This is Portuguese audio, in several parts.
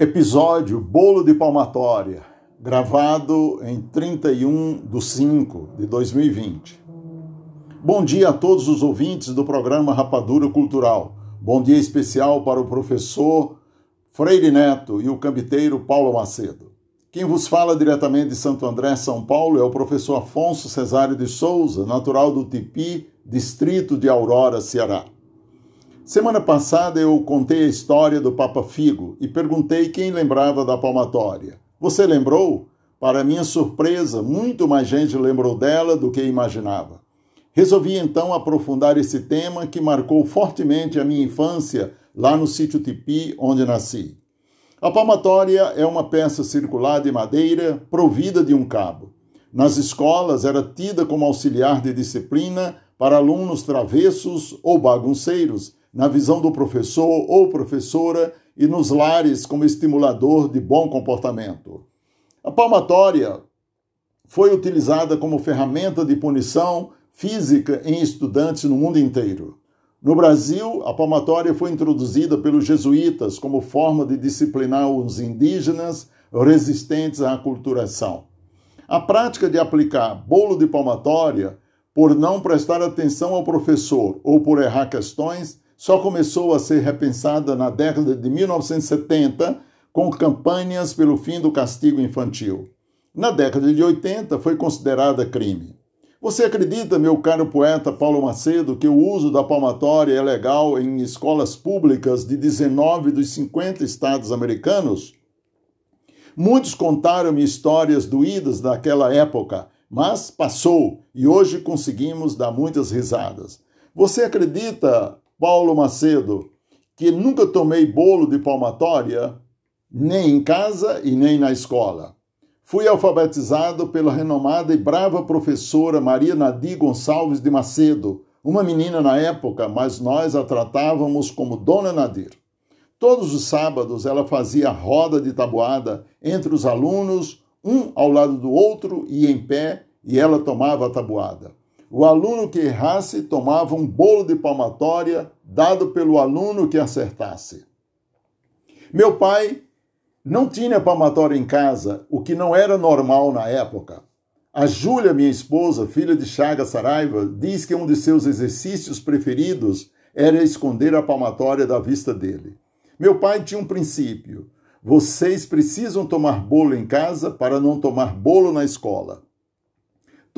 Episódio Bolo de Palmatória, gravado em 31 de 5 de 2020. Bom dia a todos os ouvintes do programa Rapadura Cultural. Bom dia especial para o professor Freire Neto e o cambiteiro Paulo Macedo. Quem vos fala diretamente de Santo André, São Paulo, é o professor Afonso Cesário de Souza, natural do Tipi, distrito de Aurora, Ceará. Semana passada eu contei a história do Papa Figo e perguntei quem lembrava da palmatória. Você lembrou? Para minha surpresa, muito mais gente lembrou dela do que imaginava. Resolvi então aprofundar esse tema que marcou fortemente a minha infância lá no sítio Tipi, onde nasci. A palmatória é uma peça circular de madeira provida de um cabo. Nas escolas era tida como auxiliar de disciplina para alunos travessos ou bagunceiros na visão do professor ou professora e nos lares como estimulador de bom comportamento. A palmatória foi utilizada como ferramenta de punição física em estudantes no mundo inteiro. No Brasil, a palmatória foi introduzida pelos jesuítas como forma de disciplinar os indígenas resistentes à aculturação. A prática de aplicar bolo de palmatória por não prestar atenção ao professor ou por errar questões só começou a ser repensada na década de 1970 com campanhas pelo fim do castigo infantil. Na década de 80 foi considerada crime. Você acredita, meu caro poeta Paulo Macedo, que o uso da palmatória é legal em escolas públicas de 19 dos 50 estados americanos? Muitos contaram-me histórias doídas daquela época, mas passou e hoje conseguimos dar muitas risadas. Você acredita, Paulo Macedo, que nunca tomei bolo de palmatória, nem em casa e nem na escola. Fui alfabetizado pela renomada e brava professora Maria Nadir Gonçalves de Macedo, uma menina na época, mas nós a tratávamos como Dona Nadir. Todos os sábados ela fazia roda de tabuada entre os alunos, um ao lado do outro e em pé, e ela tomava a tabuada. O aluno que errasse tomava um bolo de palmatória dado pelo aluno que acertasse. Meu pai não tinha palmatória em casa, o que não era normal na época. A Júlia, minha esposa, filha de Chaga Saraiva, diz que um de seus exercícios preferidos era esconder a palmatória da vista dele. Meu pai tinha um princípio: vocês precisam tomar bolo em casa para não tomar bolo na escola.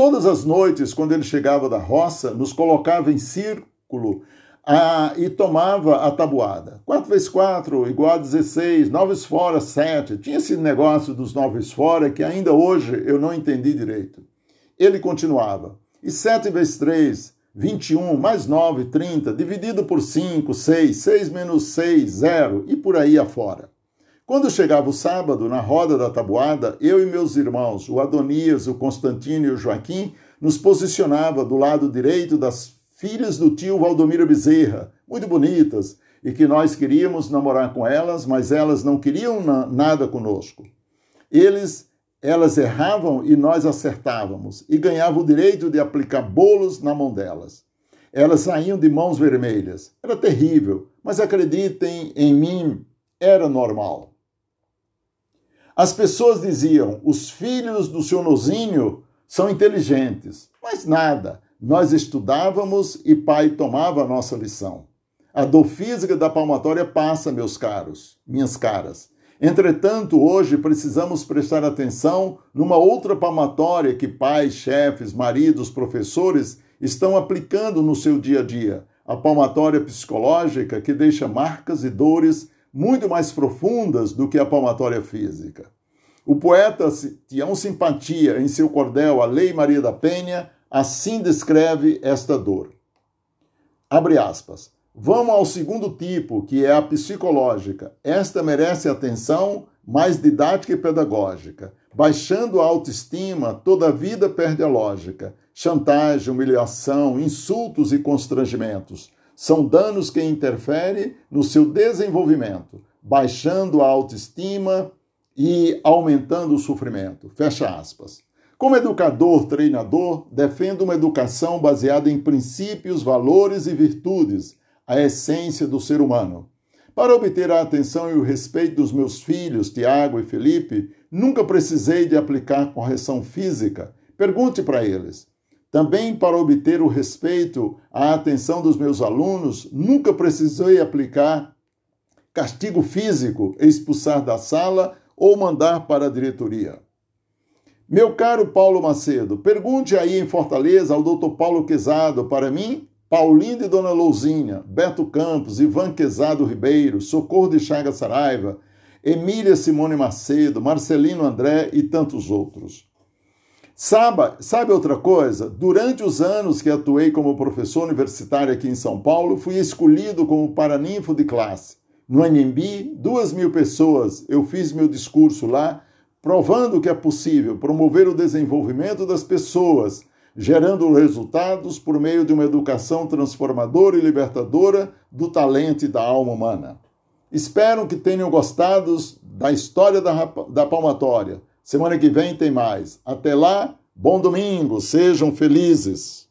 Todas as noites, quando ele chegava da roça, nos colocava em círculo ah, e tomava a tabuada. 4 vezes 4 igual a 16, 9 fora 7. Tinha esse negócio dos 9 fora que ainda hoje eu não entendi direito. Ele continuava. E 7 vezes 3, 21, mais 9, 30, dividido por 5, 6, 6 menos 6, 0, e por aí afora. Quando chegava o sábado, na roda da tabuada, eu e meus irmãos, o Adonias, o Constantino e o Joaquim, nos posicionava do lado direito das filhas do tio Valdomiro Bezerra, muito bonitas, e que nós queríamos namorar com elas, mas elas não queriam na nada conosco. Eles, elas erravam e nós acertávamos, e ganhavam o direito de aplicar bolos na mão delas. Elas saíam de mãos vermelhas. Era terrível, mas acreditem em mim, era normal. As pessoas diziam: os filhos do seu Nozinho são inteligentes. Mas nada, nós estudávamos e pai tomava a nossa lição. A dor física da palmatória passa, meus caros, minhas caras. Entretanto, hoje precisamos prestar atenção numa outra palmatória que pais, chefes, maridos, professores estão aplicando no seu dia a dia. A palmatória psicológica que deixa marcas e dores muito mais profundas do que a palmatória física. O poeta Tião Simpatia, em seu cordel A Lei Maria da Penha, assim descreve esta dor. Abre aspas. Vamos ao segundo tipo, que é a psicológica. Esta merece atenção mais didática e pedagógica. Baixando a autoestima, toda a vida perde a lógica. Chantagem, humilhação, insultos e constrangimentos são danos que interferem no seu desenvolvimento, baixando a autoestima e aumentando o sofrimento. Fecha aspas. Como educador, treinador, defendo uma educação baseada em princípios, valores e virtudes, a essência do ser humano. Para obter a atenção e o respeito dos meus filhos, Tiago e Felipe, nunca precisei de aplicar correção física. Pergunte para eles. Também para obter o respeito, a atenção dos meus alunos, nunca precisei aplicar castigo físico, expulsar da sala ou mandar para a diretoria. Meu caro Paulo Macedo, pergunte aí em Fortaleza ao doutor Paulo Quezado para mim Paulinho e Dona Louzinha, Beto Campos, Ivan Quezado Ribeiro, Socorro de Chaga Saraiva, Emília Simone Macedo, Marcelino André e tantos outros. Sabe, sabe outra coisa? Durante os anos que atuei como professor universitário aqui em São Paulo, fui escolhido como paraninfo de classe. No Anhembi, duas mil pessoas, eu fiz meu discurso lá, provando que é possível promover o desenvolvimento das pessoas gerando resultados por meio de uma educação transformadora e libertadora do talento e da alma humana. Espero que tenham gostado da história da, da palmatória. Semana que vem tem mais. Até lá, bom domingo, sejam felizes.